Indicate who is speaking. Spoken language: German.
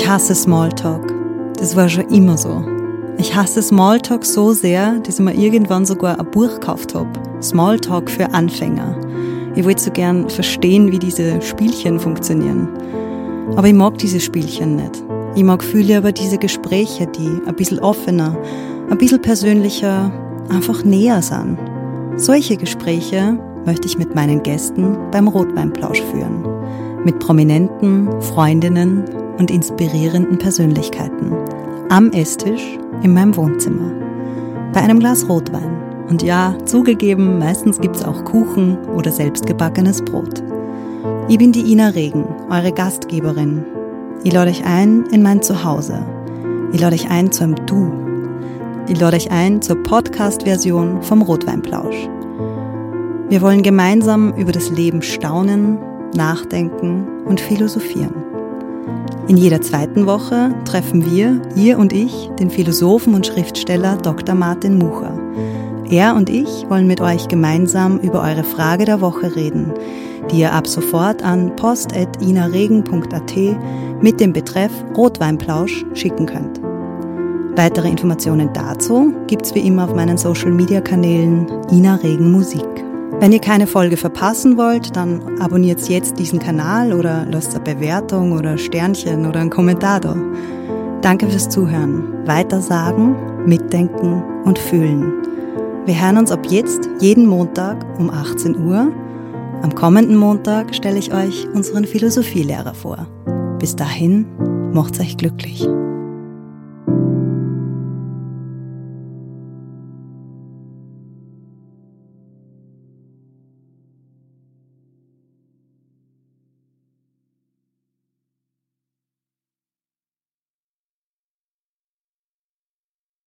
Speaker 1: Ich hasse Smalltalk. Das war schon immer so. Ich hasse Smalltalk so sehr, dass ich mir irgendwann sogar ein Buch gekauft habe. Smalltalk für Anfänger. Ich wollte so gern verstehen, wie diese Spielchen funktionieren. Aber ich mag diese Spielchen nicht. Ich mag viel lieber diese Gespräche, die ein bisschen offener, ein bisschen persönlicher, einfach näher sind. Solche Gespräche möchte ich mit meinen Gästen beim Rotweinplausch führen. Mit prominenten, Freundinnen und inspirierenden Persönlichkeiten. Am Esstisch in meinem Wohnzimmer. Bei einem Glas Rotwein. Und ja, zugegeben, meistens gibt's auch Kuchen oder selbstgebackenes Brot. Ich bin die Ina Regen, eure Gastgeberin. Ich lade euch ein in mein Zuhause. Ich lade euch ein zu einem Du. Ich lade euch ein zur Podcast-Version vom Rotweinplausch. Wir wollen gemeinsam über das Leben staunen, nachdenken und philosophieren. In jeder zweiten Woche treffen wir, ihr und ich, den Philosophen und Schriftsteller Dr. Martin Mucher. Er und ich wollen mit euch gemeinsam über eure Frage der Woche reden, die ihr ab sofort an post.inaregen.at mit dem Betreff Rotweinplausch schicken könnt. Weitere Informationen dazu gibt's wie immer auf meinen Social Media Kanälen Ina Regen Musik. Wenn ihr keine Folge verpassen wollt, dann abonniert jetzt diesen Kanal oder lasst eine Bewertung oder Sternchen oder einen Kommentar da. Danke fürs Zuhören, weitersagen, mitdenken und fühlen. Wir hören uns ab jetzt jeden Montag um 18 Uhr. Am kommenden Montag stelle ich euch unseren Philosophielehrer vor. Bis dahin, macht's euch glücklich.